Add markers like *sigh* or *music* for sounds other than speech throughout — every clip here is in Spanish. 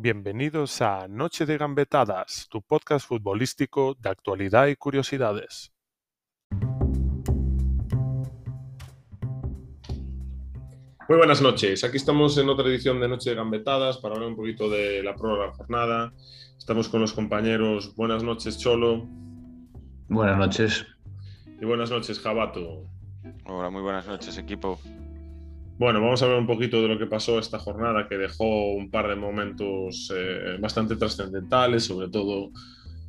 Bienvenidos a Noche de Gambetadas, tu podcast futbolístico de actualidad y curiosidades. Muy buenas noches. Aquí estamos en otra edición de Noche de Gambetadas para hablar un poquito de la prueba jornada. Estamos con los compañeros. Buenas noches, Cholo. Buenas noches. Y buenas noches, Jabato. Hola, muy buenas noches, equipo. Bueno, vamos a hablar un poquito de lo que pasó esta jornada, que dejó un par de momentos eh, bastante trascendentales, sobre todo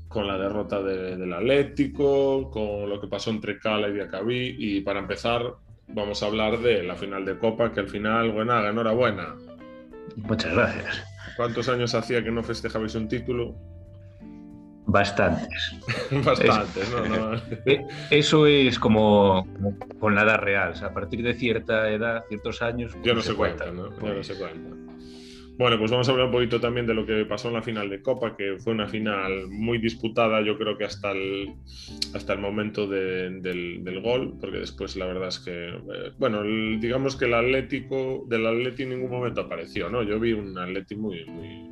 con la derrota del Atlético, con lo que pasó entre Cala y Diacabí. Y para empezar, vamos a hablar de la final de Copa, que al final, buena, enhorabuena. Muchas gracias. ¿Cuántos años hacía que no festejabais un título? Bastantes. *laughs* Bastantes, ¿no? no. *laughs* Eh, eso es como, con la edad real. O sea, a partir de cierta edad, ciertos años. Ya no se, se cuenta, cuenta, ¿no? Ya no se cuenta. Bueno, pues vamos a hablar un poquito también de lo que pasó en la final de Copa, que fue una final muy disputada, yo creo que hasta el, hasta el momento de, del, del, gol, porque después la verdad es que, eh, bueno, el, digamos que el Atlético, del Atleti en ningún momento apareció, ¿no? Yo vi un Atleti muy, muy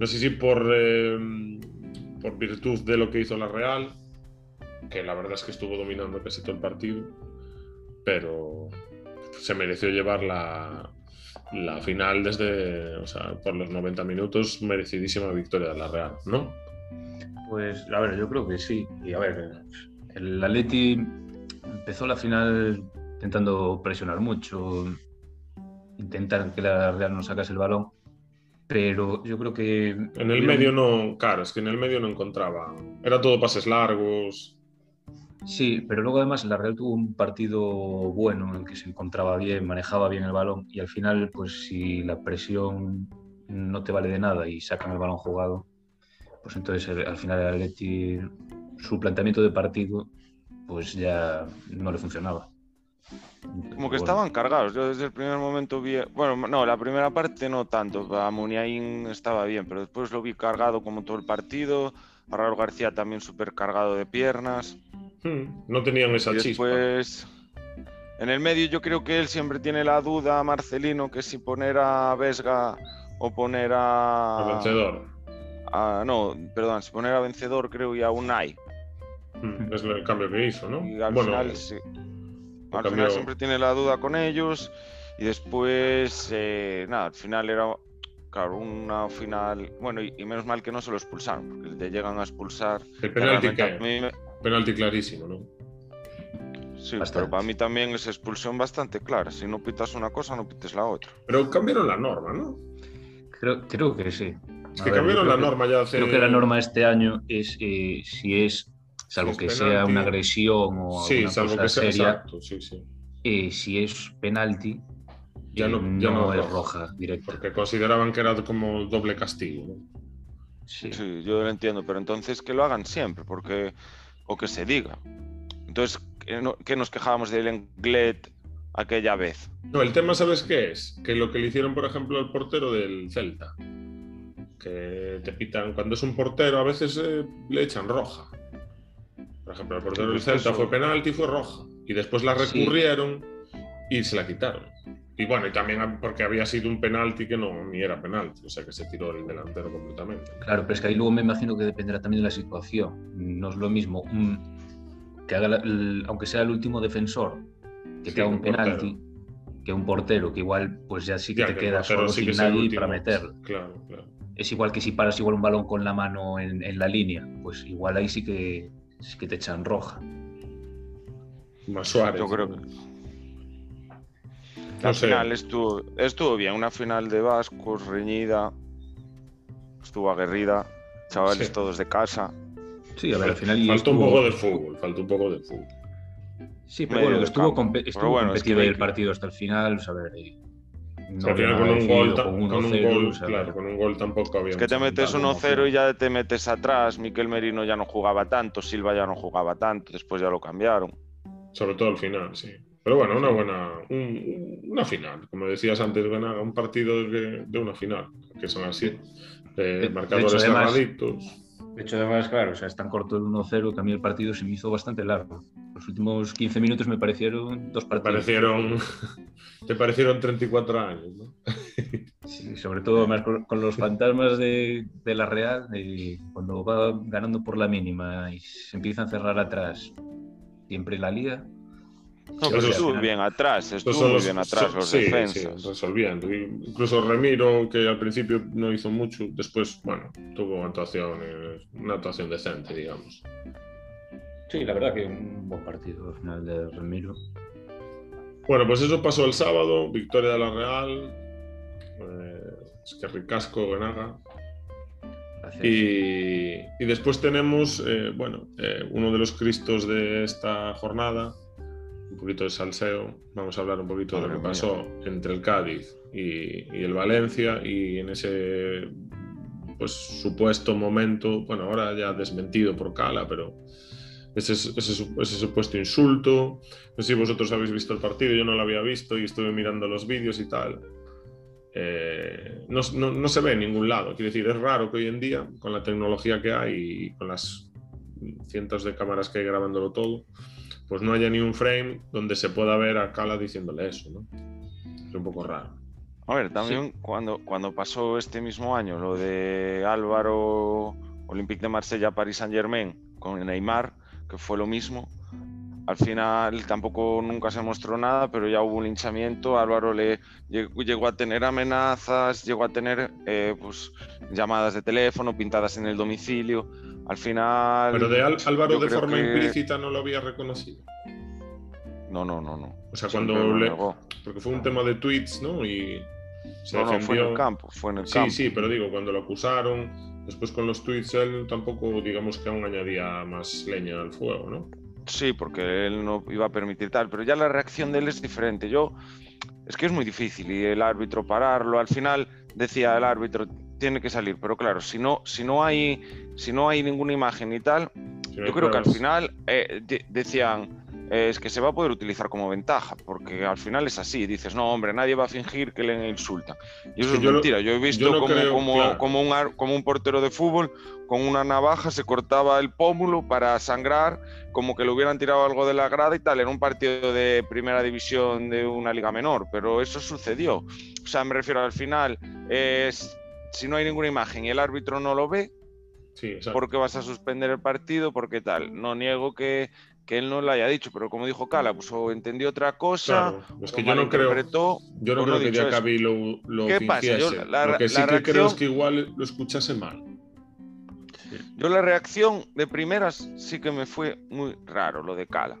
no sé si por... Eh, por virtud de lo que hizo la Real, que la verdad es que estuvo dominando casi todo el partido, pero se mereció llevar la, la final desde, o sea, por los 90 minutos, merecidísima victoria de la Real, ¿no? Pues, a ver, yo creo que sí. Y a ver, el Atleti empezó la final intentando presionar mucho, intentar que la Real no sacase el balón pero yo creo que... En el medio no, claro, es que en el medio no encontraba, era todo pases largos. Sí, pero luego además la Real tuvo un partido bueno en el que se encontraba bien, manejaba bien el balón y al final, pues si la presión no te vale de nada y sacan el balón jugado, pues entonces al final el Atleti, su planteamiento de partido, pues ya no le funcionaba. Como que estaban cargados. Yo desde el primer momento vi. Bueno, no, la primera parte no tanto. A Muniain estaba bien, pero después lo vi cargado como todo el partido. A Raúl García también súper cargado de piernas. Hmm, no tenían esa y después, En el medio, yo creo que él siempre tiene la duda, Marcelino, que si poner a Vesga o poner a. A vencedor. A, no, perdón, si poner a vencedor, creo, y a Unai. Hmm, es el cambio que hizo, ¿no? Y al bueno, final, sí. Al final siempre tiene la duda con ellos y después, eh, nada, al final era, claro, una final, bueno, y, y, menos mal que no se lo expulsaron, porque te llegan a expulsar. El penalti que, mí... penalti clarísimo, ¿no? Sí, bastante. pero para mí también es expulsión bastante clara. Si no pitas una cosa, no pites la otra. Pero cambiaron la norma, ¿no? Creo, creo que sí. Es que ver, cambiaron la que, norma ya hace... Creo que la norma este año es eh, si es salvo que penalti. sea una agresión o sí, alguna salvo cosa que sea, seria, exacto, sí, sí. eh, si es penalti, ya no, eh, ya no, es roja, roja directa. Porque consideraban que era como doble castigo. ¿no? Sí. sí. yo lo entiendo, pero entonces que lo hagan siempre, porque o que se diga. Entonces, ¿qué, no, qué nos quejábamos del Englet aquella vez? No, el tema, ¿sabes qué es? Que lo que le hicieron, por ejemplo, al portero del Celta, que te pitan, cuando es un portero, a veces eh, le echan roja. Por ejemplo, el portero del Celta fue penalti fue roja. Y después la recurrieron sí. y se la quitaron. Y bueno, y también porque había sido un penalti que no ni era penalti, o sea que se tiró el delantero completamente. Claro, pero es que ahí luego me imagino que dependerá también de la situación. No es lo mismo un, que haga, el, aunque sea el último defensor, que sí, te haga un penalti, portero. que un portero, que igual pues ya sí que ya, te que quedas solo sí sin nadie para meterlo. Claro, claro. Es igual que si paras igual un balón con la mano en, en la línea, pues igual ahí sí que es que te echan roja. Más Suárez. Yo creo que. La no final sé. estuvo, estuvo bien, una final de Vascos, reñida, estuvo aguerrida, chavales sí. todos de casa. Sí, a ver, al final. Faltó estuvo... un poco de fútbol, faltó un poco de fútbol. Sí, pero bueno, estuvo, comp estuvo bueno, competido es que el partido hasta el final, o sea, a ver, no o sea, con un gol, con, un, con un gol, o sea, claro, con un gol tampoco había. Es que te metes 1-0 y ya te metes atrás. Miquel Merino ya no jugaba tanto, Silva ya no jugaba tanto, después ya lo cambiaron. Sobre todo al final, sí. Pero bueno, una buena. Un, una final, como decías antes, un partido de, de una final, que son así. De, de marcadores cerraditos. De hecho, además, claro, o sea, es tan corto el 1-0 que a mí el partido se me hizo bastante largo. Los últimos 15 minutos me parecieron dos partidos. Parecieron, *laughs* te parecieron 34 años, ¿no? Sí, sobre todo con, los fantasmas de, la Real, cuando va ganando por la mínima y se empieza a cerrar atrás siempre la liga. No, pero estuvo bien atrás, estuvo muy bien atrás los defensas. Sí, resolviendo. Incluso Remiro, que al principio no hizo mucho, después, bueno, tuvo actuación, una actuación decente, digamos. Sí, la verdad que un buen partido al final de Remiro. Bueno, pues eso pasó el sábado, victoria de la Real, eh, es que ricasco Ganaga. Y, y, después tenemos, eh, bueno, eh, uno de los cristos de esta jornada, un poquito de salseo. Vamos a hablar un poquito de lo que pasó entre el Cádiz y, y, el Valencia y en ese pues supuesto momento, bueno, ahora ya desmentido por Cala, pero ese, ese, ese, supuesto insulto. No sé si vosotros habéis visto el partido, yo no lo había visto y estuve mirando los vídeos y tal. Eh, no, se ve en ningún lado. Quiero decir, es raro que hoy en día, con la tecnología que hay y con las cientos de cámaras que hay grabándolo todo, pues no haya ni un frame donde se pueda ver a Cala diciéndole eso, ¿no? Es un poco raro. A ver, también cuando, cuando pasó este mismo año lo de Álvaro Olympique de Marsella, Paris Saint Germain con Neymar, que fue lo mismo, al final tampoco nunca se mostró nada, pero ya hubo un linchamiento. Álvaro le llegó a tener amenazas, llegó a tener eh, pues, llamadas de teléfono pintadas en el domicilio. Al final. Pero de Álvaro de forma implícita no lo había reconocido. No, no, no, no. O sea, cuando le. Porque fue un tema de tweets, ¿no? Y se no, no, fue en el campo, fue en el sí, campo. Sí, sí, pero digo, cuando lo acusaron, después con los tweets él tampoco, digamos que aún añadía más leña al fuego, ¿no? Sí, porque él no iba a permitir tal, pero ya la reacción de él es diferente. Yo, es que es muy difícil y el árbitro pararlo. Al final decía el árbitro tiene que salir, pero claro, si no, si no hay, si no hay ninguna imagen y tal, yo creo que al final eh, decían es que se va a poder utilizar como ventaja, porque al final es así, dices, no, hombre, nadie va a fingir que le insultan. Y eso es, mentira, yo he visto como, como, un, como un portero de fútbol con una navaja se cortaba el pómulo para sangrar, como que le hubieran tirado algo de la grada y tal, en un partido de primera división de una liga menor, pero eso sucedió. O sea, me refiero al final, si no hay ninguna imagen y el árbitro no lo ve, Sí, ¿Por qué vas a suspender el partido? Porque tal. No niego que que él no lo haya dicho, pero como dijo Cala, pues o entendió otra cosa, es que yo no creo, yo no creo que Diakabi lo, lo ¿Qué pasa? lo que sí que creo es que igual lo escuchase mal. Yo la reacción de primeras sí que me fue muy raro lo de Cala.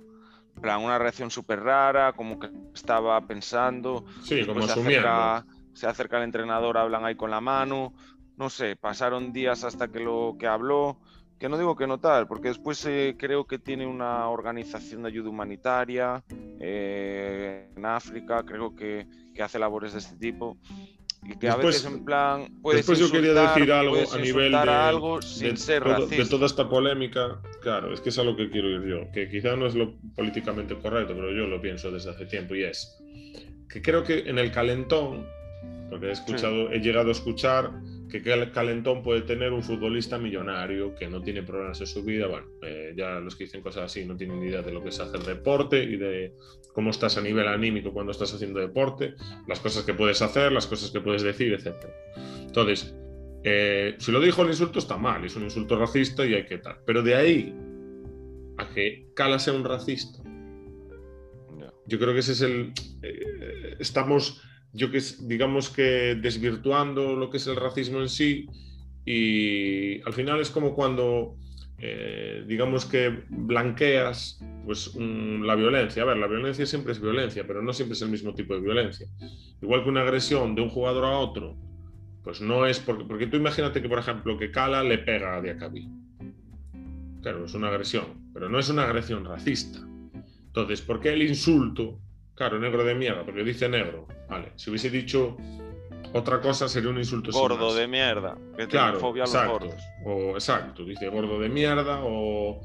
plan, una reacción súper rara, como que estaba pensando. Sí, como se acerca, se acerca el entrenador, hablan ahí con la mano. No sé, pasaron días hasta que lo que habló que no digo que no tal, porque después eh, creo que tiene una organización de ayuda humanitaria eh, en África, creo que, que, hace labores de este tipo. Y que a veces en plan. después yo quería decir algo a nivel de, algo sin ser de toda esta polémica. Claro, es que es a lo que quiero ir yo. Que quizá no es lo políticamente correcto, pero yo lo pienso desde hace tiempo. Y es que creo que en el calentón, porque he escuchado, he llegado a escuchar que calentón puede tener un futbolista millonario que no tiene problemas en su vida. Bueno, eh, ya los que dicen cosas así no tienen ni idea de lo que es hacer deporte y de cómo estás a nivel anímico cuando estás haciendo deporte, las cosas que puedes hacer, las cosas que puedes decir, etc. Entonces, eh, si lo dijo el insulto está mal, es un insulto racista y hay que tal. Pero de ahí a que Cala sea un racista, yo creo que ese es el... Eh, estamos yo que digamos que desvirtuando lo que es el racismo en sí y al final es como cuando eh, digamos que blanqueas pues la violencia. A ver, la violencia siempre es violencia, pero no siempre es el mismo tipo de violencia. Igual que una agresión de un jugador a otro, pues no es porque, porque tú imagínate que por ejemplo que Cala le pega a Diacabí. Claro, es una agresión, pero no es una agresión racista. Entonces, ¿por qué el insulto Claro, negro de mierda, porque dice negro. Vale, si hubiese dicho otra cosa sería un insulto. Gordo de mierda, que claro, fobia a los gordos. O, exacto, dice gordo de mierda o,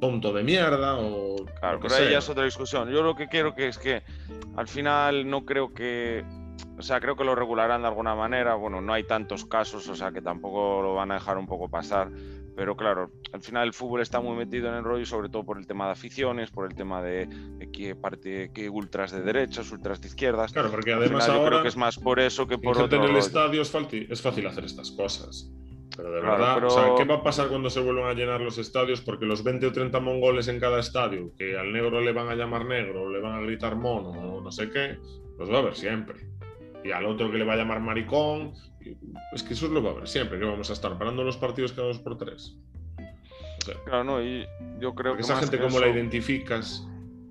tonto de mierda o. Claro, pero ahí ya es otra discusión. Yo lo que quiero que es que al final no creo que. O sea, creo que lo regularán de alguna manera. Bueno, no hay tantos casos, o sea que tampoco lo van a dejar un poco pasar pero claro, al final el fútbol está muy metido en el rollo, sobre todo por el tema de aficiones, por el tema de, qué parte, qué ultras de derechas, ultras de izquierdas. Claro, porque además ahora yo creo que es más por eso que por otro. En el estadio es fácil, es fácil hacer estas cosas. Pero de verdad, ¿qué va a pasar cuando se vuelvan a llenar los estadios? Porque los 20 o 30 mongoles en cada estadio, que al negro le van a llamar negro, o le van a gritar mono, o no sé qué, los va a ver siempre. Y al otro que le va a llamar maricón, es que eso lo va a ver siempre, que vamos a estar parando los partidos cada dos por tres. claro, no, y yo creo que. Esa gente, ¿cómo la identificas?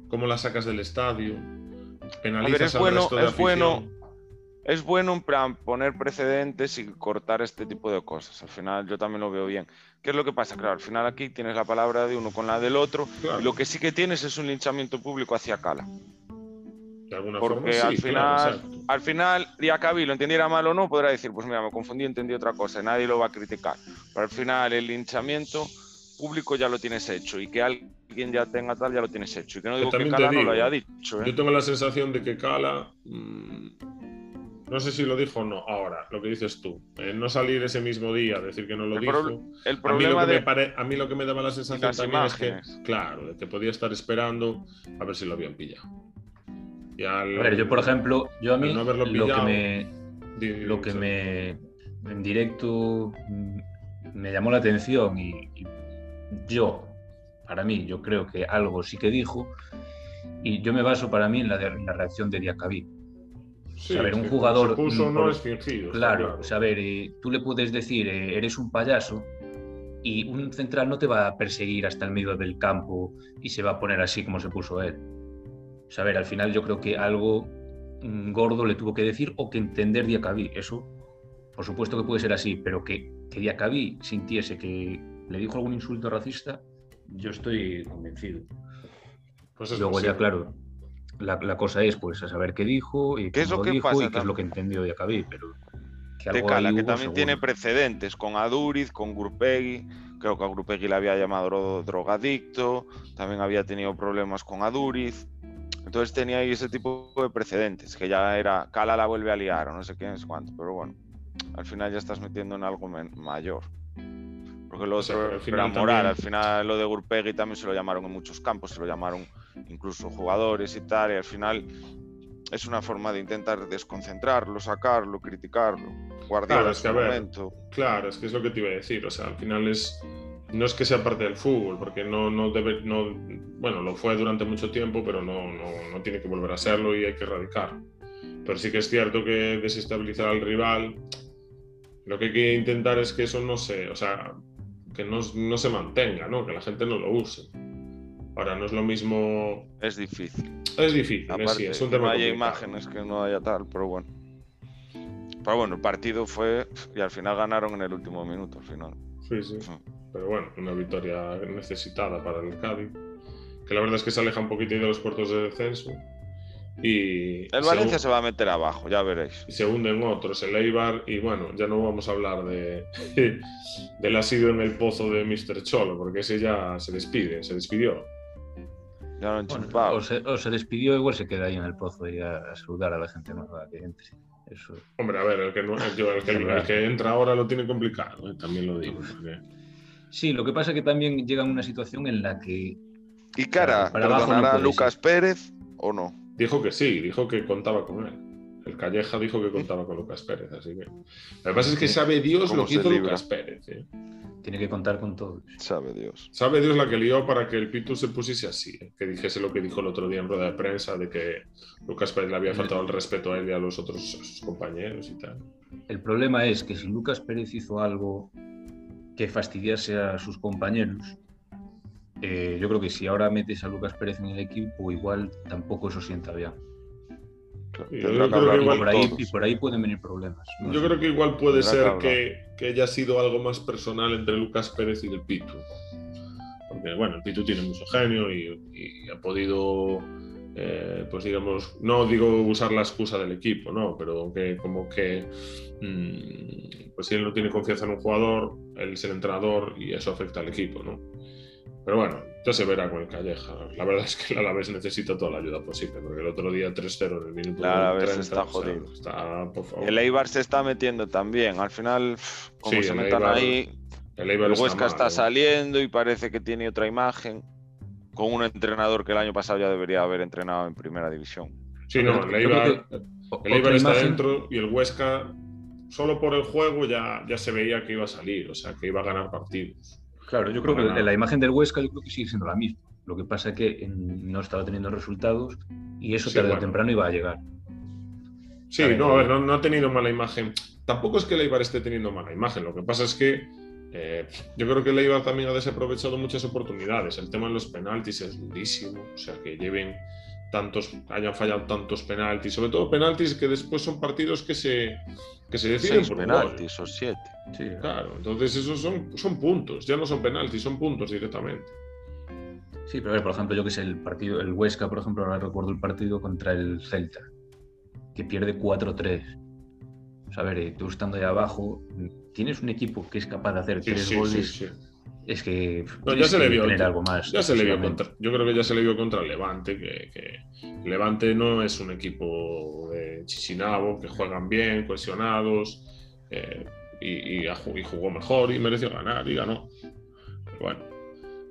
¿Cómo la sacas del estadio? Penalizas es bueno, resto de es bueno es bueno plan poner precedentes y cortar este tipo de cosas. Al final yo también lo veo bien. ¿Qué es lo que pasa? Claro, al final aquí tienes la palabra de uno con la del otro. Y lo que sí que tienes es un linchamiento público hacia Cala. De alguna Porque forma, al final, al final, Diacabí lo entendiera mal o no, podrá decir, pues mira, me confundí, entendí otra cosa, y nadie lo va a criticar. Pero al final el linchamiento público ya lo tienes hecho y que alguien ya tenga tal ya lo tienes hecho. Y que no digo que Cala no lo haya dicho. ¿eh? Yo tengo la sensación de que Cala mm, no sé si lo dijo o no ahora, lo que dices tú. no salir ese mismo día, decir que no lo dijo. El problema a, mí lo que me daba la sensación también es que, claro, de que podía estar esperando a ver si lo habían pillado. A ver, yo por ejemplo, yo a mí lo que me, lo que me en directo mm, me llamó la atención y, yo, para mí, yo creo que algo sí que dijo y yo me baso para mí en la, la reacción de Diacabí saber, un jugador. no es fingido. Claro, saber, eh, tú le puedes decir, eh, eres un payaso, y un central no te va a perseguir hasta el medio del campo y se va a poner así como se puso él. Saber, al final yo creo que algo mm, gordo le tuvo que decir o que entender Diacabí. Eso, por supuesto que puede ser así, pero que, que Diacabí sintiese que le dijo algún insulto racista, yo estoy convencido. Pues Luego ya, claro, la, cosa es pues a saber qué dijo y qué es lo que dijo y qué es lo que entendió de Acabí, pero que algo Cala, que también tiene precedentes con Aduriz, con Gurpegui, creo que a Gurpegui le había llamado drogadicto, también había tenido problemas con Aduriz, entonces tenía ahí ese tipo de precedentes, que ya era Cala la vuelve a liar o no sé qué es cuánto, pero bueno, al final ya estás metiendo en algo mayor. Porque lo otro era moral, al final lo de Gurpegui también se lo llamaron en muchos campos, se lo llamaron incluso jugadores y tal, y al final es una forma de intentar desconcentrarlo, sacarlo, criticarlo, guardarlo claro, es que, momento. claro, es que es lo que te iba a decir, o sea, al final es no es que sea parte del fútbol, porque no, no debe, no, bueno, lo fue durante mucho tiempo, pero no, no, no tiene que volver a serlo y hay que erradicar. Pero sí que es cierto que desestabilizar al rival, lo que hay que intentar es que eso no se, o sea, que no, no se mantenga, ¿no? que la gente no lo use. Ahora, no es lo mismo. Es difícil. Es difícil, Aparte, es un tema. no haya imágenes, que no haya tal, pero bueno. Pero bueno, el partido fue. Y al final ganaron en el último minuto, al final. Sí, sí. Pero bueno, una victoria necesitada para el Cádiz. Que la verdad es que se aleja un poquito de los puertos de descenso. Y el Valencia se, va a meter abajo, ya veréis. Y se hunden otros, el Eibar, y bueno, ya no vamos a hablar de *laughs* del asido en el pozo de Mr. Cholo, porque ese ya se despide, se despidió o, se, despidió, igual se queda ahí en el pozo y a, saludar a la gente nueva que entre. Eso. Hombre, a ver, el que, que, entra ahora lo tiene complicado, eh, también lo digo. Sí, lo que pasa es que también llega una situación en la que. ¿Y cara, para Lucas Pérez o no? Dijo que sí, dijo que contaba con él. El Calleja dijo que contaba con Lucas Pérez, así que. Lo que pasa es que sabe Dios lo que hizo Lucas Pérez. ¿eh? Tiene que contar con todo. Sabe Dios. Sabe Dios la que lió para que el Pitu se pusiese así. ¿eh? Que dijese lo que dijo el otro día en rueda de prensa de que Lucas Pérez le había faltado el respeto a él y a los otros sus compañeros y tal. El problema es que si Lucas Pérez hizo algo que fastidiase a sus compañeros, eh, yo creo que si ahora metes a Lucas Pérez en el equipo, igual tampoco eso sienta bien. Y, por ahí, pueden venir problemas. yo creo que igual puede ser que, que, haya sido algo más personal entre Lucas Pérez y el Pitu. Porque, bueno, el Pitu tiene mucho genio y, ha podido, eh, pues digamos, no digo usar la excusa del equipo, ¿no? Pero que como que, mm, pues si él no tiene confianza en un jugador, él es el entrenador y eso afecta al equipo, ¿no? Pero bueno, ya se verá con el Calleja. La verdad es que el Alavés necesita toda la ayuda posible, porque el otro día 3-0 en el minuto. El Alavés está jodido. está, por favor. El Eibar se está metiendo también. Al final, como se metan ahí, El, Huesca está, saliendo y parece que tiene otra imagen con un entrenador que el año pasado ya debería haber entrenado en primera división. Sí, no, el Eibar, el está dentro y el Huesca, solo por el juego ya, ya se veía que iba a salir, o sea, que iba a ganar partidos. Claro, yo creo que la imagen del Huesca yo creo que sigue siendo la misma. Lo que pasa es que no estaba teniendo resultados y eso tarde o temprano iba a llegar. Sí, no, a ver, no, ha tenido mala imagen. Tampoco es que el Eibar esté teniendo mala imagen. Lo que pasa es que eh, yo creo que el Eibar también ha desaprovechado muchas oportunidades. El tema de los penaltis es durísimo. O sea, que lleven tantos, hayan fallado tantos penaltis, sobre todo penaltis que después son partidos que se, que se deciden por penaltis o siete. Sí, claro, entonces esos son, son puntos, ya no son penaltis, son puntos directamente. Sí, pero a ver, por ejemplo, yo que sé, el partido, el Huesca, por ejemplo, ahora recuerdo el partido contra el Celta, que pierde 4-3. O sea, a ver, eh, tú estando ahí abajo, tienes un equipo que es capaz de hacer tres goles es que ya se le vio algo más. Ya se le vio contra, yo creo que ya se le vio contra Levante, que, Levante no es un equipo de Chichinabo, que juegan bien, cohesionados, eh, y, jugó mejor y mereció ganar y ganó. bueno,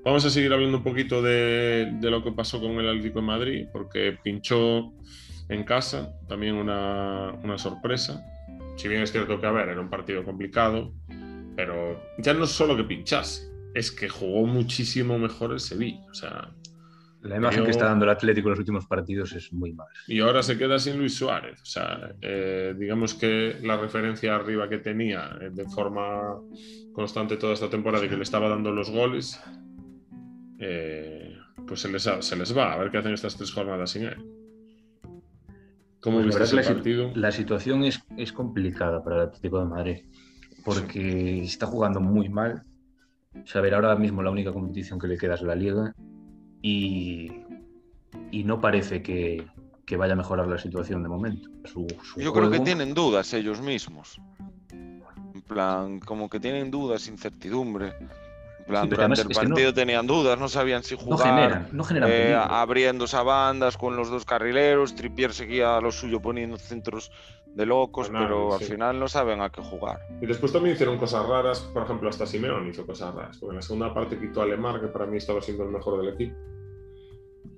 vamos a seguir hablando un poquito de, lo que pasó con el Atlético de Madrid, porque pinchó en casa, también una, una sorpresa. Si bien es cierto que, a ver, era un partido complicado, pero ya no solo que pinchase, es que jugó muchísimo mejor el Sevilla. O sea, la imagen que está dando el Atlético en los últimos partidos es muy mala. Y ahora se queda sin Luis Suárez. O sea, eh, digamos que la referencia arriba que tenía eh, de forma constante toda esta temporada y que le estaba dando los goles, eh, pues se les, se les va. A ver qué hacen estas tres jornadas sin él. ¿Cómo pues viste partido? La situación es, es complicada para el Atlético de Madrid porque está jugando muy mal saber ahora mismo la única competición que le queda es la liga y, y no parece que, que, vaya a mejorar la situación de momento. Yo creo que tienen dudas ellos mismos. En plan, como que tienen dudas, incertidumbre. En plan, durante el partido tenían dudas, no sabían si jugar. No generan, no generan eh, abriendo a bandas con los dos carrileros. Trippier seguía a lo suyo poniendo centros de locos, pero al final no saben a qué jugar. Y después también hicieron cosas raras, por ejemplo, hasta Simeón hizo cosas raras, porque en la segunda parte quitó a Lemar, que para mí estaba siendo el mejor del equipo.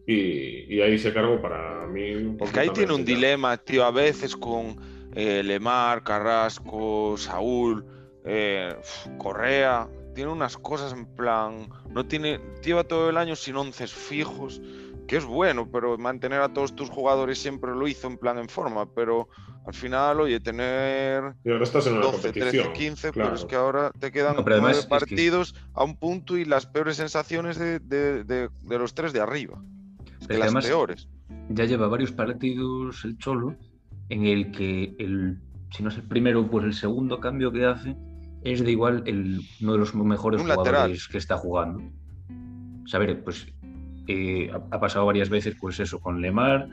Y, ahí se cargó para mí un poco. Es que ahí tiene un dilema, tío, a veces con eh, Lemar, Carrasco, Saúl, eh, Correa. Tiene unas cosas en plan. No tiene. Lleva todo el año sin once fijos que es bueno, pero mantener a todos tus jugadores siempre lo hizo en plan en forma, pero al final, oye, tener y ahora estás en 12, 13, 15, pero es que ahora te quedan partidos a un punto y las peores sensaciones de, de, de, los tres de arriba. de las peores. Ya lleva varios partidos el Cholo en el que el, si no es el primero, pues el segundo cambio que hace es de igual el, uno de los mejores jugadores que está jugando. Saber, pues eh, ha, pasado varias veces, pues eso, con Lemar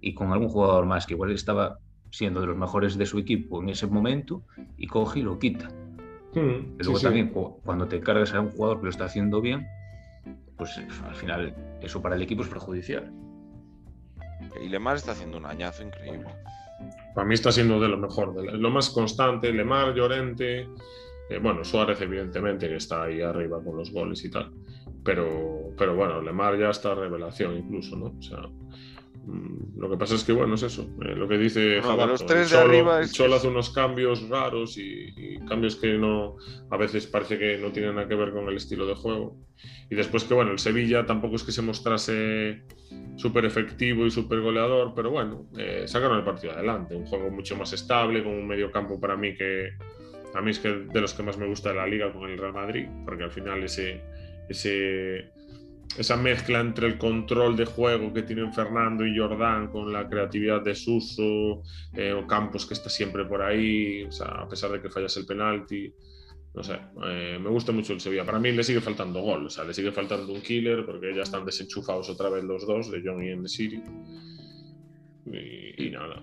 y con algún jugador más que igual estaba siendo de los mejores de su equipo en ese momento y coge y lo quita. Hmm, luego también cuando te cargas a un jugador que lo está haciendo bien, pues al final eso para el equipo es perjudicial. Y Lemar está haciendo un añazo increíble. Para mí está siendo de lo mejor, de lo más constante, Lemar, Llorente, eh, bueno, Suárez evidentemente que está ahí arriba con los goles y tal. Pero, pero bueno, Lemar ya está revelación incluso, ¿no? O sea, lo que pasa es que, bueno, es eso. Eh, lo que dice no, los tres de arriba es Cholo hace unos cambios raros y, cambios que no, a veces parece que no tienen nada que ver con el estilo de juego. Y después que, bueno, el Sevilla tampoco es que se mostrase súper efectivo y súper goleador, pero bueno, eh, sacaron el partido adelante. Un juego mucho más estable, con un medio campo para mí que a mí es que de los que más me gusta de la liga con el Real Madrid, porque al final ese ese, esa mezcla entre el control de juego que tienen Fernando y Jordán con la creatividad de Suso, eh, o Campos que está siempre por ahí, o sea, a pesar de que fallas el penalti. No sé, eh, me gusta mucho el Sevilla. Para mí le sigue faltando gol, o sea, le sigue faltando un killer porque ya están desenchufados otra vez los dos, de John y en City. Y, nada.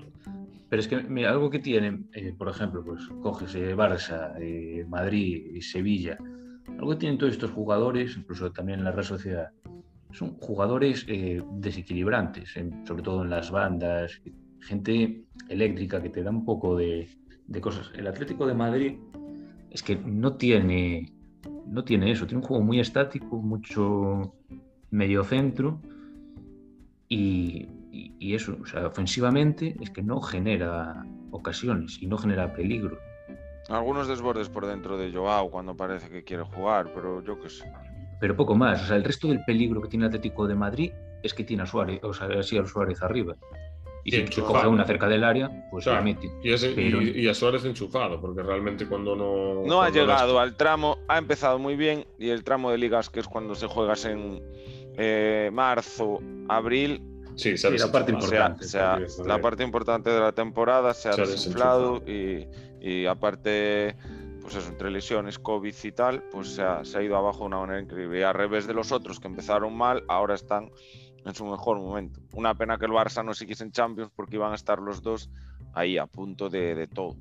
Pero es que mira, algo que tienen, eh, por ejemplo, pues coges Barça, Madrid y Sevilla, algo que tienen todos estos jugadores, incluso también en la Real Sociedad, son jugadores eh, desequilibrantes, sobre todo en las bandas, gente eléctrica que te da un poco de, cosas. El Atlético de Madrid es que no tiene no tiene eso, tiene un juego muy estático, mucho medio centro y, eso, o sea, ofensivamente es que no genera ocasiones y no genera peligro. Algunos desbordes por dentro de Joao cuando parece que quiere jugar, pero yo qué sé. Pero poco más, o sea, el resto del peligro que tiene el Atlético de Madrid es que tiene a Suárez, o sea, así a Suárez arriba. Y si se coge una cerca del área, pues la mete. Y, a Suárez enchufado, porque realmente cuando no. No ha llegado al tramo, ha empezado muy bien y el tramo de ligas, que es cuando se juegas en eh, marzo, abril. Sí, la parte importante. sea, la parte importante de la temporada se ha, desinflado y, y, aparte, pues eso, entre lesiones, COVID y tal, pues se ha, se ha ido abajo de una manera increíble. Y al revés de los otros que empezaron mal, ahora están en su mejor momento. Una pena que el Barça no siguiese en Champions porque iban a estar los dos ahí a punto de, todo.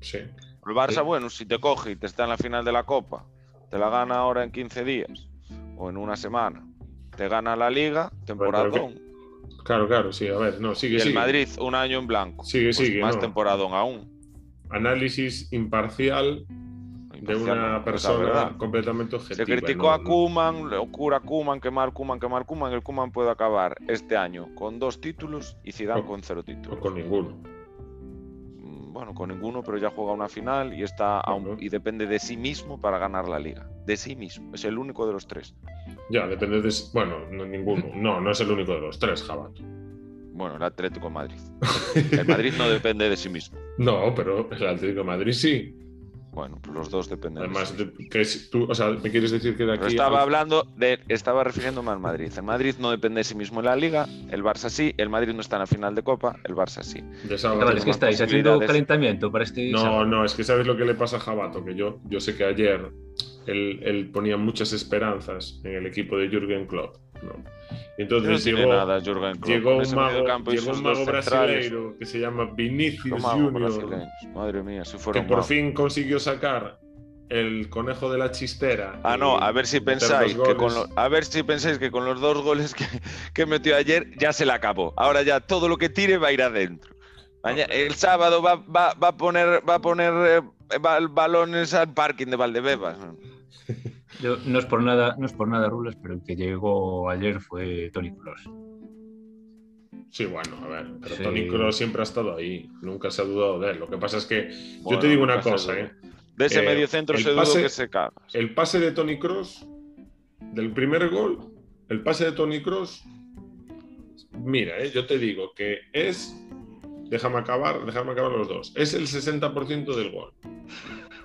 Sí. El Barça, bueno, si te coge y te está en la final de la Copa, te la gana ahora en 15 días o en una semana, te gana la Liga, temporadón. Claro, claro, sí, a ver, no, sigue, y el Madrid un año en blanco. Sigue, pues sigue. Más temporadón aún. Análisis imparcial de una persona completamente objetiva. Se criticó a Kuman, locura Kuman, quemar Kuman, quemar Kuman. El Kuman puede acabar este año con dos títulos y Zidane con cero títulos. O con ninguno. Mm, bueno, con ninguno, pero ya juega una final y está y depende de sí mismo para ganar la liga. De sí mismo. Es el único de los tres. Ya, depende de. Bueno, no, ninguno. No, no es el único de los tres, Jabato. Bueno, el Atlético de Madrid. *laughs* El Madrid no depende de sí mismo. No, pero el Atlético de Madrid sí. Bueno, pues los dos dependen. Además, que tú, o sea, me quieres decir que de aquí. estaba hablando de. Estaba refiriéndome al Madrid. El Madrid no depende de sí mismo en la liga, el Barça sí, el Madrid no está en la final de Copa, el Barça sí. es que estáis haciendo calentamiento para este. No, no, es que sabes lo que le pasa a Jabato, que yo, yo sé que ayer él, ponía muchas esperanzas en el equipo de Jürgen Klopp. Entonces llegó, nada, Jürgen Klopp. llegó, un mago, llegó un mago brasileiro que se llama Vinicius Junior, Madre mía, si que por fin consiguió sacar el conejo de la chistera. Ah, no, a ver si pensáis que con a ver si pensáis que con los dos goles que, que, metió ayer ya se le acabó. Ahora ya todo lo que tire va a ir adentro. el sábado va, va, va, a poner va a poner eh, balones al parking de Valdebebas *laughs* no es por nada, no es por nada, Rules, pero el que llegó ayer fue Tony Cross. Sí, bueno, a ver, pero Tony Cross siempre ha estado ahí, nunca se ha dudado de él. Lo que pasa es que yo te digo una cosa, ¿eh? De ese medio centro se duda que se caga. El pase de Tony Cross, del primer gol, el pase de Tony Cross, mira, ¿eh? yo te digo que es, déjame acabar, déjame acabar los dos, es el 60% del gol.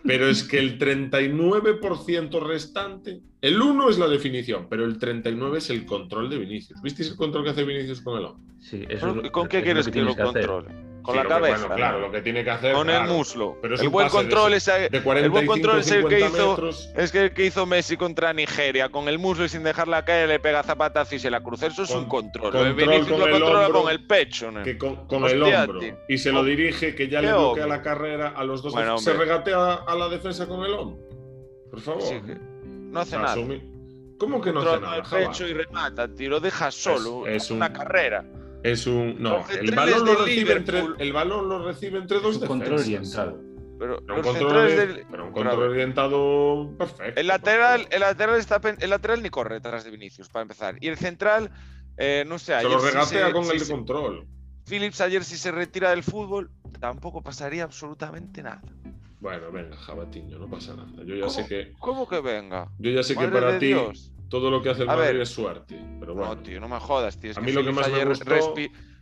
Pero es que el 39% restante, el 1 es la definición, pero el 39 es el control de Vinicius. ¿Visteis el control que hace Vinicius con el hombre? Sí, eso ¿Y con qué quieres que, lo controle? Con la cabeza. claro, lo que tiene que hacer. Con el muslo. Pero el, buen control es, el buen control es el que hizo. Es que el que hizo Messi contra Nigeria. Con el muslo y sin dejarla caer, le pega zapatazo y se la cruza. Eso es un control. control Vinicius lo controla con el pecho. Que con, el hombro. Y se lo dirige, que ya le bloquea la carrera a los dos. se regatea a la defensa con el hombro. Por favor. no hace nada. ¿Cómo que no hace nada? el pecho y remata, tío. Lo deja solo. Es, una carrera. Es un. No, el balón, lo recibe entre, el balón lo recibe entre dos defensas. control orientado. Pero, un control, del... pero un control orientado perfecto. El lateral, el lateral está el lateral ni corre detrás de Vinicius para empezar. Y el central, eh, no sé. Se lo regatea con el de control. Phillips ayer si se retira del fútbol tampoco pasaría absolutamente nada. Bueno, venga, Jabatiño, no pasa nada. Yo ya sé que. ¿Cómo que venga? Yo ya sé que para ti todo lo que hace el Madrid es suerte. Pero bueno. No, tío, no me jodas, tío. a mí lo que más me gustó...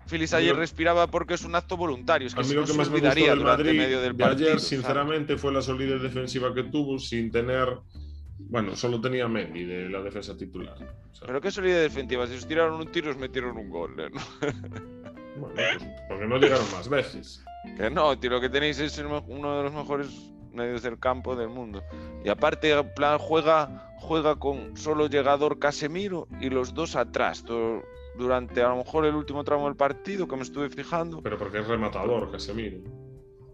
Phillips ayer respiraba porque es un acto voluntario. Es que a mí lo que más me gustó del Madrid medio del partido, ayer, sinceramente, fue la solidez defensiva que tuvo sin tener. Bueno, solo tenía Mendy de la defensa titular. Pero qué solidez defensiva. Si os tiraron un tiro, os metieron un gol. ¿eh? *laughs* Bueno, pues, porque no llegaron más veces. Que no, tío, lo que tenéis es uno de los mejores medios del campo del mundo. Y aparte, plan, juega, juega con solo llegador Casemiro y los dos atrás. durante a lo mejor el último tramo del partido que me estuve fijando. Pero porque es rematador Casemiro.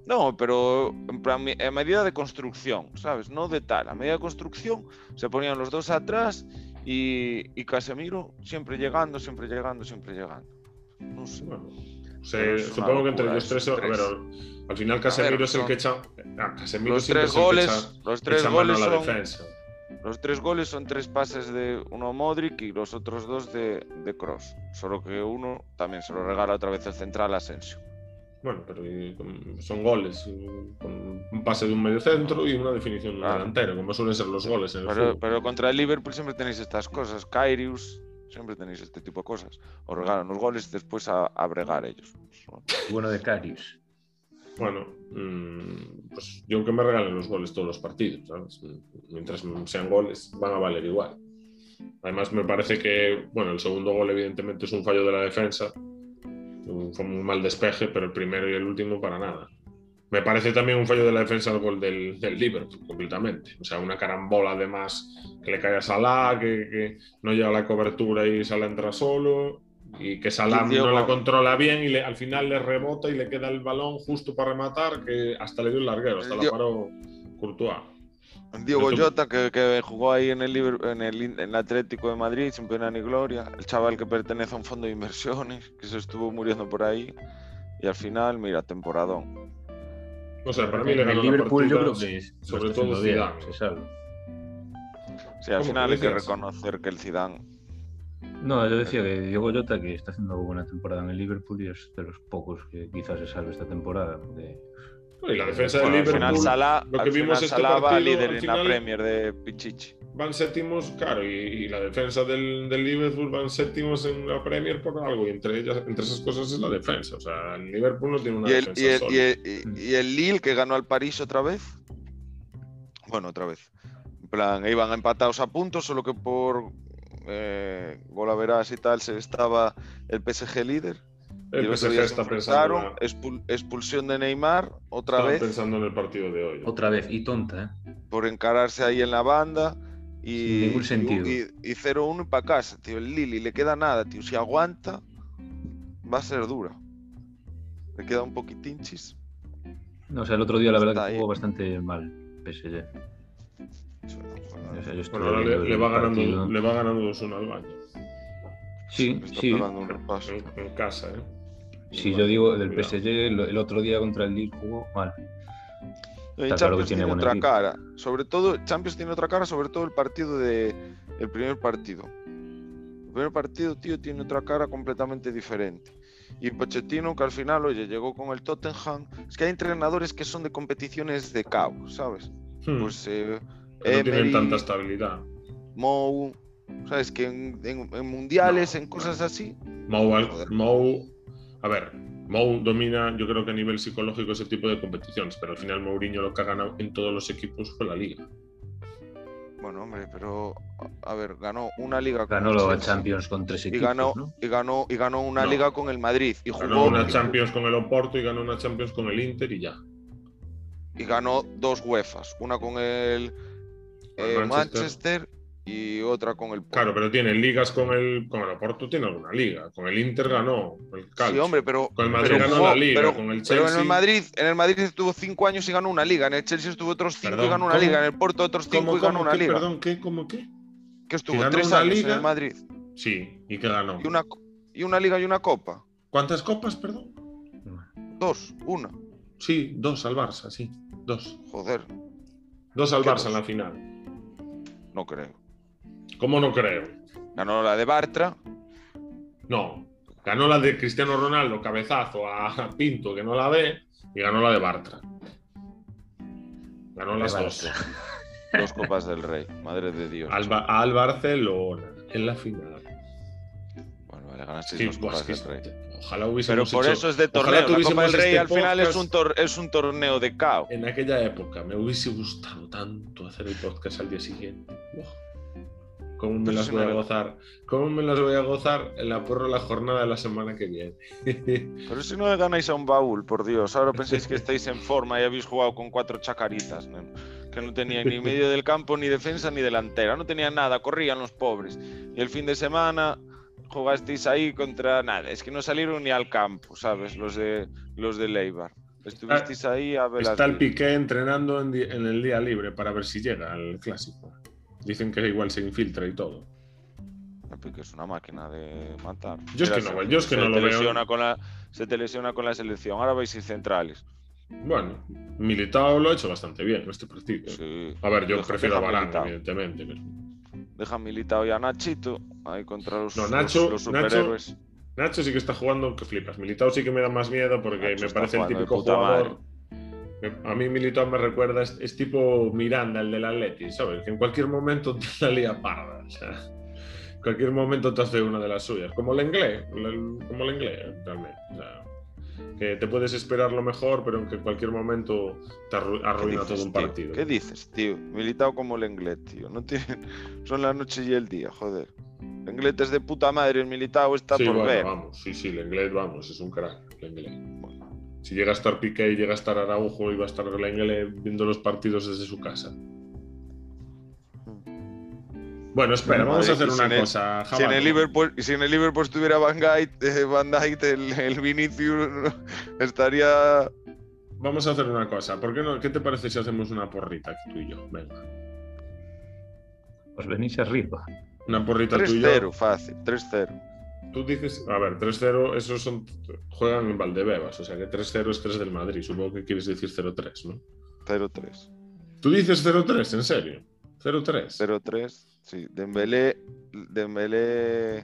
No, pero en plan, a medida de construcción, ¿sabes? No de tal. A medida de construcción se ponían los dos atrás y, y Casemiro siempre llegando, siempre llegando, siempre llegando. No sé. Bueno, supongo que entre los tres, ver, al final Casemiro es el que echa. Ah, Casemiro los tres goles, echa, los tres goles la son, defensa. Los tres goles son tres pases de uno Modric y los otros dos de, de Cross. Solo que uno también se lo regala otra vez el central Asensio. Bueno, pero son goles, con un pase de un medio centro y una definición claro. delantero, como suelen ser los goles en el pero, pero, contra el Liverpool siempre tenéis estas cosas. Kairius, siempre tenéis este tipo de cosas. Os regalan los goles y después a, a bregar ellos. Bueno de Kairius. Bueno, mmm, pues yo que me regalen los goles todos los partidos, ¿sabes? Mientras sean goles, van a valer igual. Además, me parece que, bueno, el segundo gol evidentemente es un fallo de la defensa, fue un mal despeje, pero el primero y el último para nada. Me parece también un fallo de la defensa el gol del, del Liverpool, completamente. O sea, una carambola además que le cae a Salah, que, que no llega a la cobertura y Salah entra solo, y que Salah no la controla bien y le, al final le rebota y le queda el balón justo para rematar, que hasta le dio el larguero, hasta la paró Courtois. Diego Jota, que, que, jugó ahí en el, en, el, en el Atlético de Madrid sin pena ni gloria. El chaval que pertenece a un fondo de inversiones, que se estuvo muriendo por ahí. Y al final, mira, temporadón. O sea, para mí le ganó el Liverpool yo creo que sobre todo Zidane. Se salva. Sí, al final hay que reconocer que el Zidane no, yo decía que Diego Jota que está haciendo buena temporada en el Liverpool y es de los pocos que quizás se salve esta temporada. Y la defensa del Liverpool, al final Salah, lo que vimos este Salah va partido, líder al en final, la Premier de Pichichi. Van séptimos, claro, y, y la defensa del, del, Liverpool van séptimos en la Premier por algo, y entre ellas, entre esas cosas es la defensa. O sea, el Liverpool no tiene una ¿Y el, defensa y el, sólida. y el, y el Lille que ganó al París otra vez. Bueno, otra vez. En plan, iban empatados a puntos, solo que por eh, golaveras y tal se estaba el PSG líder. Y El PSG está pensando, expul- expulsión de Neymar otra estaba vez pensando en el partido de hoy. Otra vez, y tonta, ¿eh? por encararse ahí en la banda. Y, Sin ningún sentido. y, y 0-1 para casa, tío. El Lili le queda nada, tío. Si aguanta, va a ser dura. Le queda un poquitín chis. No, o sea, el otro día la verdad Está que ahí. jugó bastante mal PSG. Yo Bueno, ahora le, va ganando, le va ganando 2-1 al baño. Sí, sí. un repaso. En, en casa, ¿eh? Sí, yo digo, del. PSG, el, el otro día contra el Lille jugó mal. Claro Champions tiene otra equipo. cara. Sobre todo, Champions tiene otra cara, sobre todo el partido de. El primer partido. El primer partido, tío, tiene otra cara completamente diferente. Y Pochettino, que al final, oye, llegó con el Tottenham. Es que hay entrenadores que son de competiciones de caos, ¿sabes? Hmm, Pues eh, que no tienen tanta estabilidad. Mou, ¿sabes? Que en, en- en mundiales, No, en cosas así. Mou, al- Joder. Mou- a ver, Mou domina, yo creo que a nivel psicológico ese tipo de competiciones, pero al final Mourinho lo que ha ganado en todos los equipos fue la liga. Bueno, hombre, pero a ver, ganó una liga con Ganó el la Champions con tres y equipos, ganó, ¿no? y ganó y ganó una No. liga con el Madrid y Ganó jugó una Champions con el Oporto y ganó una Champions con el Inter y ya. y ganó dos UEFAs, una con el eh, Manchester. Manchester y otra con el Porto. Claro, pero tiene ligas con el, con el Oporto, tiene alguna liga. Con el Inter ganó el Calcio. Sí, hombre, pero, Con el Madrid ganó jugó- la liga, pero, con el pero en Chelsea- el Madrid, en el Madrid estuvo cinco años y ganó una liga, en el Chelsea estuvo otros cinco Perdón, y ganó una ¿cómo? liga, en el Porto otros cinco ¿Cómo, y ganó cómo, una qué? liga. Perdón, ¿qué? ¿Cómo qué? Que estuvo ganó tres años en liga? el Madrid Sí, ¿y qué ganó? y una y una liga y una copa. ¿Cuántas copas, perdón? Dos, una. Sí, dos al Barça, sí. Dos. Joder, Dos al ¿Qué Barça dos? en la final. No creo. ¿Cómo no creo? Ganó la de Bartra, No. Ganó la de Cristiano Ronaldo, cabezazo a Pinto, que no la ve, y ganó la de Bartra. Ganó las dos. *laughs* dos copas del Rey, madre de Dios. Al, Ba- al Barcelona, en la final. Bueno, vale, ganasteis Sí, dos pues, copas del Rey. Ojalá Pero hubiésemos por hecho- eso es de torneo. La Copa del Rey este al final es un, tor- es un torneo de caos. En aquella época me hubiese gustado tanto hacer el podcast al día siguiente. ¿Cómo me Pero las voy a no- gozar? ¿Cómo me las voy a gozar en la porra la jornada de la semana que viene? *laughs* Pero si no le ganáis a un baúl, por Dios. Ahora pensáis que *laughs* estáis en forma y habéis jugado con cuatro chacaritas, nen, que no tenían ni medio del campo, ni defensa, ni delantera. No tenían nada, corrían los pobres. Y el fin de semana jugasteis ahí contra nada. Es que no salieron ni al campo, ¿sabes? Los de los de Leibar. Estuvisteis ahí a ver Está el. Piqué entrenando en, el día libre para ver si llega al clásico. Dicen que igual se infiltra y todo. El Piqué es una máquina de matar. Yo es que no, se- yo es que se no te lo veo. lesiona con la- se te lesiona con la selección. Ahora vais ir centrales. Bueno, Militao lo ha hecho bastante bien en este partido. A ver, yo prefiero a Barán, evidentemente. Deja Militao y a Nachito ahí contra los, no, Nacho, los, superhéroes. Nacho, sí que está jugando que flipas. Militao sí que me da más miedo porque me parece el típico jugador. A mí Militao me recuerda, es, tipo Miranda, el del Atleti, ¿sabes? Que en cualquier momento te *laughs* la lía parda. O sea, en cualquier momento te hace una de las suyas. Como el inglés, como el inglés, realmente. O sea, que te puedes esperar lo mejor, pero en que cualquier momento te arruina todo un partido. ¿Qué dices, tío? Militado como el inglés, tío. No tienen... *laughs* Son la noche y el día, joder. El inglés es de puta madre, el militado está por ver. Vamos, sí, sí, el inglés, vamos, es un crack, el inglés. Si llega a estar Piqué y llega a estar Araujo, y va a estar el inglés viendo los partidos desde su casa. Bueno, espera, vamos a hacer una cosa. Si en, el Liverpool, si en el Liverpool estuviera Van Gaal, eh, el, el, Vinicius *laughs* estaría. Vamos a hacer una cosa. ¿Por qué, no, ¿Qué te parece si hacemos una porrita tú y yo? Venga. Pues venís arriba. Una porrita tú y yo. 3-0, fácil. 3-0. Tú dices, a ver, 3-0, esos son, juegan en Valdebebas, o sea que 3-0 es 3 del Madrid. Supongo que quieres decir 0-3, ¿no? 0-3. ¿Tú dices 0-3? ¿En serio? 0-3. 0-3. Sí, Dembélé, Dembélé,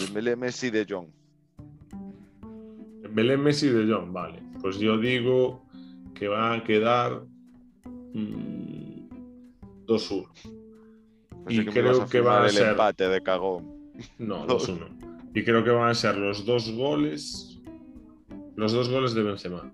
Dembélé Messi de Jong. Dembélé Messi de Jong, vale. Pues yo digo que va a quedar 2-1. Mm, y creo que, va a ser empate de cagón. No, *laughs* 2-1. y creo que van a ser los dos goles los dos goles de Benzema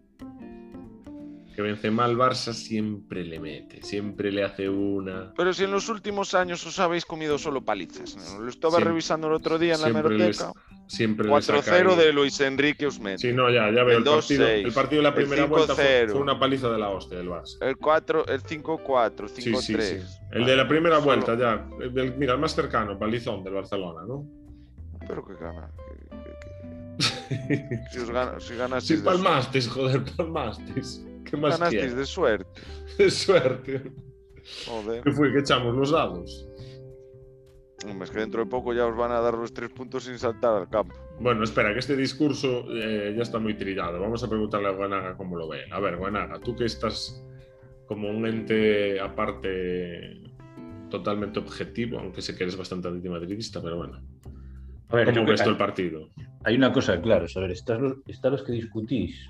que Benzema al Barça siempre le mete, siempre le hace una. Pero si en los últimos años os habéis comido solo palizas, lo estaba revisando el otro día en la hemeroteca. siempre 4-0 de Luis Enrique os mete. Sí, no, ya, ya veo. El, partido, el partido de la primera vuelta fue, una paliza de la hostia del Barça. El 4, el 5-4, 5-3. Sí, sí, el de la primera vuelta, ya. mira, el más cercano, palizón del Barcelona, ¿no? Pero que gana. *laughs* si, os gana, si ganas. Si palmasteis, joder, palmasteis. *laughs* ¿Qué más Ganasteis de suerte. *laughs* De suerte. Joder. ¿Qué fue? ¿Que echamos los dados? Es que dentro de poco ya os van a dar los tres puntos sin saltar al campo. Bueno, espera, que este discurso eh, ya está muy trillado. Vamos a preguntarle a Guanaga cómo lo ve. A ver, Guanaga, tú que estás como un ente aparte totalmente objetivo, aunque sé que eres bastante antimadridista, pero bueno. A ver, ¿Cómo ves tú el partido? Hay una cosa clara, a ver, están los, que discutís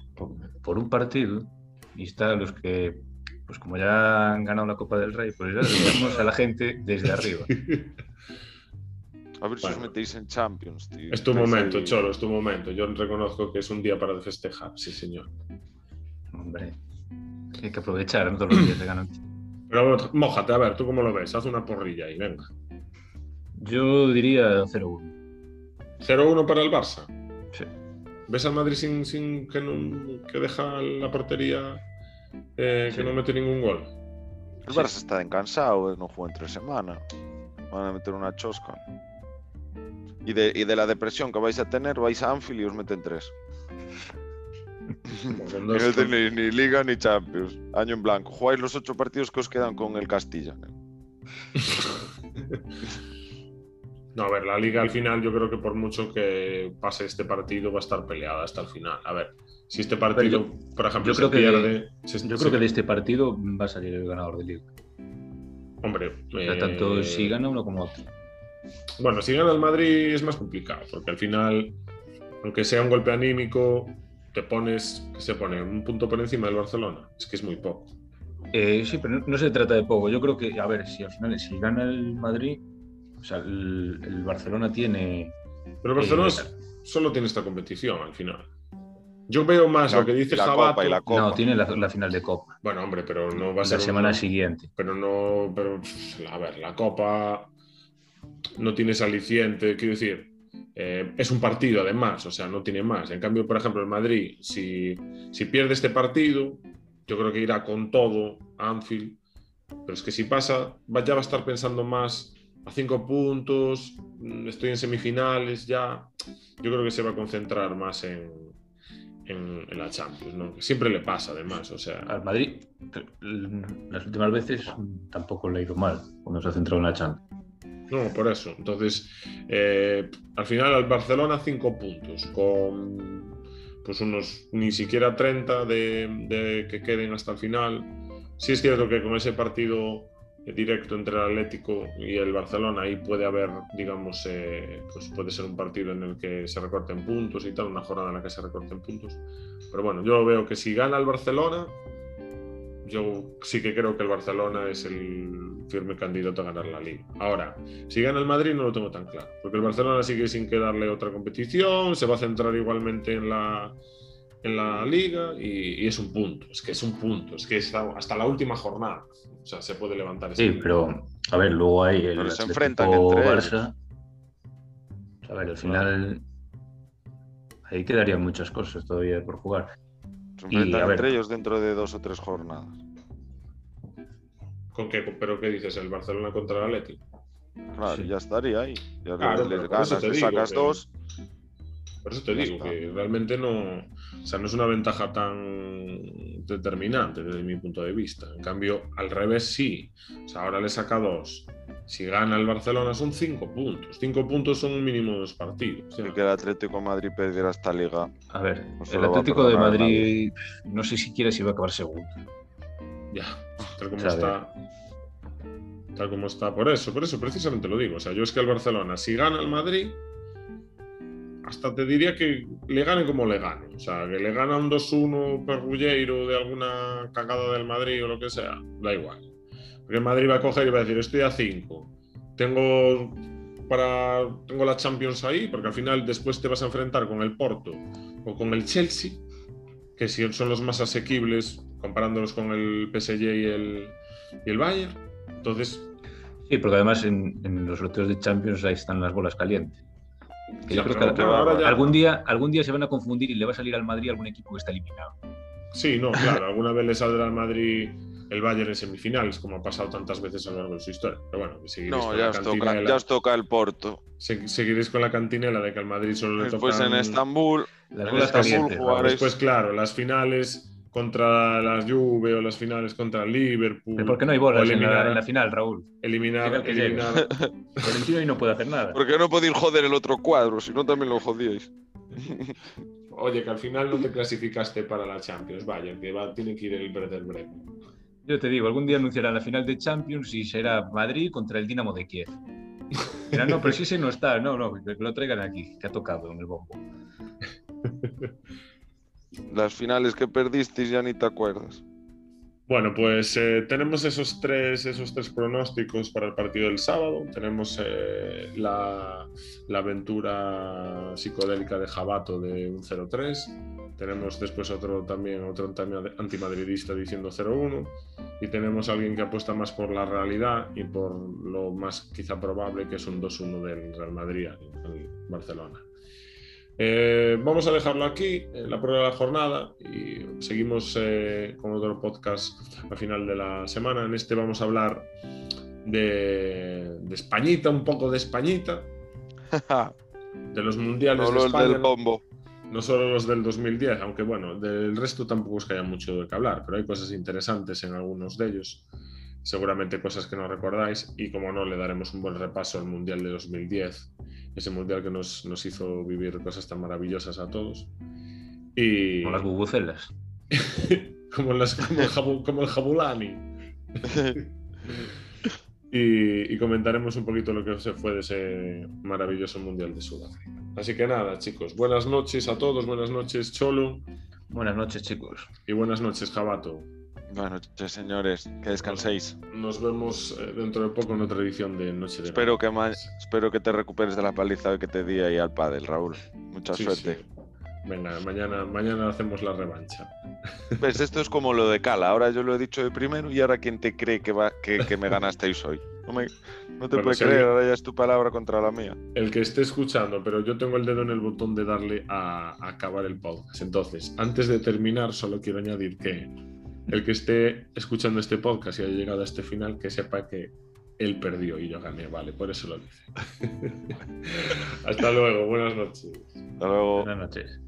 por un partido y está los que, pues como ya han ganado la Copa del Rey, pues ya vemos a la gente desde arriba. *laughs* A ver si os metéis en Champions, tío. Es tu momento, Cholo, es tu momento. Yo reconozco que es un día para festejar, sí, señor. Hombre, hay que aprovechar, no todos los días de ganar. Pero mojate, a ver, ¿tú cómo lo ves? Haz una porrilla ahí, venga. Yo diría 0-1. ¿0-1 para el Barça? ¿Ves al Madrid sin, sin que, no, que deja la portería eh, que no mete ningún gol? El Barça está cansado, eh, no juega en tres semanas. Van a meter una chosca. Y de, y de la depresión que vais a tener, vais a Anfield y os meten tres. no tenéis *laughs* ni Liga ni Champions. Año en blanco. Jugáis los ocho partidos que os quedan con el Castilla. *laughs* No, a ver, la liga al final yo creo que por mucho que pase este partido va a estar peleada hasta el final. A ver, si este partido, por ejemplo, yo creo se pierde... Que, yo creo que de este partido va a salir el ganador de liga. Hombre... tanto si gana uno como otro. Bueno, si gana el Madrid es más complicado, porque al final, aunque sea un golpe anímico, te pones, se pone un punto por encima del Barcelona. Es que es muy poco. Eh, sí, pero no, se trata de poco. Yo creo que, a ver, si al final, si gana el Madrid, o sea, el, Barcelona tiene. Pero Barcelona eh, solo tiene esta competición al final. Yo veo más lo que dice Jabato. No, tiene la, final de Copa. Bueno, hombre, pero no va a ser. La semana siguiente. Pero no. Pero, a ver, la Copa no tiene aliciente. Quiero decir, eh, es un partido además, o sea, no tiene más. En cambio, por ejemplo, el Madrid, si, si pierde este partido, yo creo que irá con todo a Anfield. Pero es que si pasa, ya va a estar pensando más a cinco puntos, mm, estoy en semifinales ya. Yo creo que se va a concentrar más en, en, la Champions, ¿no? siempre le pasa además, o sea... Al Madrid, las últimas veces tampoco le ha ido mal cuando se ha centrado en la Champions. No, por eso. Entonces, eh, al final al Barcelona cinco puntos, con pues unos ni siquiera 30 de, que queden hasta el final. Sí es cierto que con ese partido directo entre el Atlético y el Barcelona, ahí puede haber, digamos, eh, pues puede ser un partido en el que se recorten puntos y tal, una jornada en la que se recorten puntos. Pero bueno, yo veo que si gana el Barcelona, yo sí que creo que el Barcelona es el firme candidato a ganar la liga. Ahora, si gana el Madrid no lo tengo tan claro, porque el Barcelona sigue sin que darle otra competición, se va a centrar igualmente en la, en la liga y, es un punto, es que es un punto, es que es hasta la última jornada. O sea, se puede levantar. Sí, pero a ver, luego hay el se enfrentan entre Barça. A ver, al final ahí quedarían muchas cosas todavía por jugar. Se enfrentan entre ellos dentro de dos o tres jornadas. ¿Con qué? ¿Pero qué dices? ¿El Barcelona contra el Atlético? Claro, ya estaría ahí. Ya les ganas, le sacas dos. Por eso te digo que realmente no, o sea, no es una ventaja tan determinante desde mi punto de vista. En cambio, al revés sí. O sea, ahora le saca dos. Si gana el Barcelona son cinco puntos. Cinco puntos son un mínimo de dos partidos. ¿sí? que el Atlético de Madrid perdiera esta liga. A ver, el Atlético de Madrid no sé siquiera si va a acabar segundo. Ya, tal como está. Tal como está. Por eso, por eso precisamente lo digo. O sea, yo es que el Barcelona, si gana el Madrid, hasta te diría que le gane como le gane. O sea, que le gana un 2-1 perrulleiro de alguna cagada del Madrid o lo que sea, da igual. Porque el Madrid va a coger y va a decir, estoy a 5. Tengo para tengo la Champions ahí, porque al final después te vas a enfrentar con el Porto o con el Chelsea, que son los más asequibles comparándolos con el PSG y el, el Bayern. Entonces... Sí, porque además en, en los sorteos de Champions ahí están las bolas calientes yo creo que algún, día, algún día se van a confundir y le va a salir al Madrid algún equipo que está eliminado. Sí, no, *laughs* claro, alguna vez le saldrá al Madrid el Bayern en semifinales, como ha pasado tantas veces a lo largo de su historia. Pero bueno, no, ya, os toca, ya os toca el Porto. seguiréis con la cantinela de que al Madrid solo le toca. Después en Estambul, en Estambul Después, claro, las finales contra las Juve o las finales contra el Liverpool. ¿Por qué no hay bolas en, la, final, Raúl? Eliminar. Que eliminar... Valentino *laughs* ahí no puede hacer nada. ¿Por qué no podéis joder el otro cuadro? Si no, también lo jodíais. Oye, que al final no te clasificaste para la Champions. Vaya, que va, tiene que ir el Werder Bremen. Yo te digo, algún día anunciarán la final de Champions y será Madrid contra el Dinamo de Kiev. no, pero si ese no está, no, no, que lo traigan aquí, que ha tocado en el bombo. *laughs* Las finales que perdisteis ya ni te acuerdas. Bueno, pues eh, tenemos esos tres, esos tres pronósticos para el partido del sábado. Tenemos eh, la, aventura psicodélica de Jabato de un 0-3. Tenemos después otro también, otro antimadridista diciendo 0-1. Y tenemos alguien que apuesta más por la realidad y por lo más quizá probable que es un 2-1 del Real Madrid en Barcelona. Eh, vamos a dejarlo aquí, en la prueba de la jornada, y seguimos eh, con otro podcast al final de la semana. En este vamos a hablar de, Españita, un poco de Españita, *laughs* de los mundiales de España, del bombo. No solo los del 2010, aunque bueno, del resto tampoco es que haya mucho de qué hablar, pero hay cosas interesantes en algunos de ellos seguramente cosas que no recordáis y como no le daremos un buen repaso al Mundial de 2010 ese mundial que nos, nos hizo vivir cosas tan maravillosas a todos. Y... Como las bubucelas. *laughs* como, las, como, el, jabulani. *laughs* y, comentaremos un poquito lo que se fue de ese maravilloso mundial de Sudáfrica. Así que nada, chicos, buenas noches a todos, buenas noches, Cholo. Buenas noches, chicos. Y buenas noches, Jabato. Buenas noches, señores. Que descanséis. Nos, vemos eh, dentro de poco en otra edición de Noche de Espero que, espero que te recuperes de la paliza que te di ahí al padre, Raúl. Mucha suerte. Venga, mañana, mañana hacemos la revancha. *laughs* Pues esto es como lo de Cala. Ahora yo lo he dicho de primero y ahora quién te cree que, va, que, me ganasteis hoy. No, te puedes creer, ahora ya es tu palabra contra la mía. El que esté escuchando, pero yo tengo el dedo en el botón de darle a acabar el podcast. Entonces, antes de terminar, solo quiero añadir que el que esté escuchando este podcast y haya llegado a este final, que sepa que él perdió y yo gané, vale, por eso lo dice. *laughs* Hasta luego, buenas noches. Hasta luego. Buenas noches.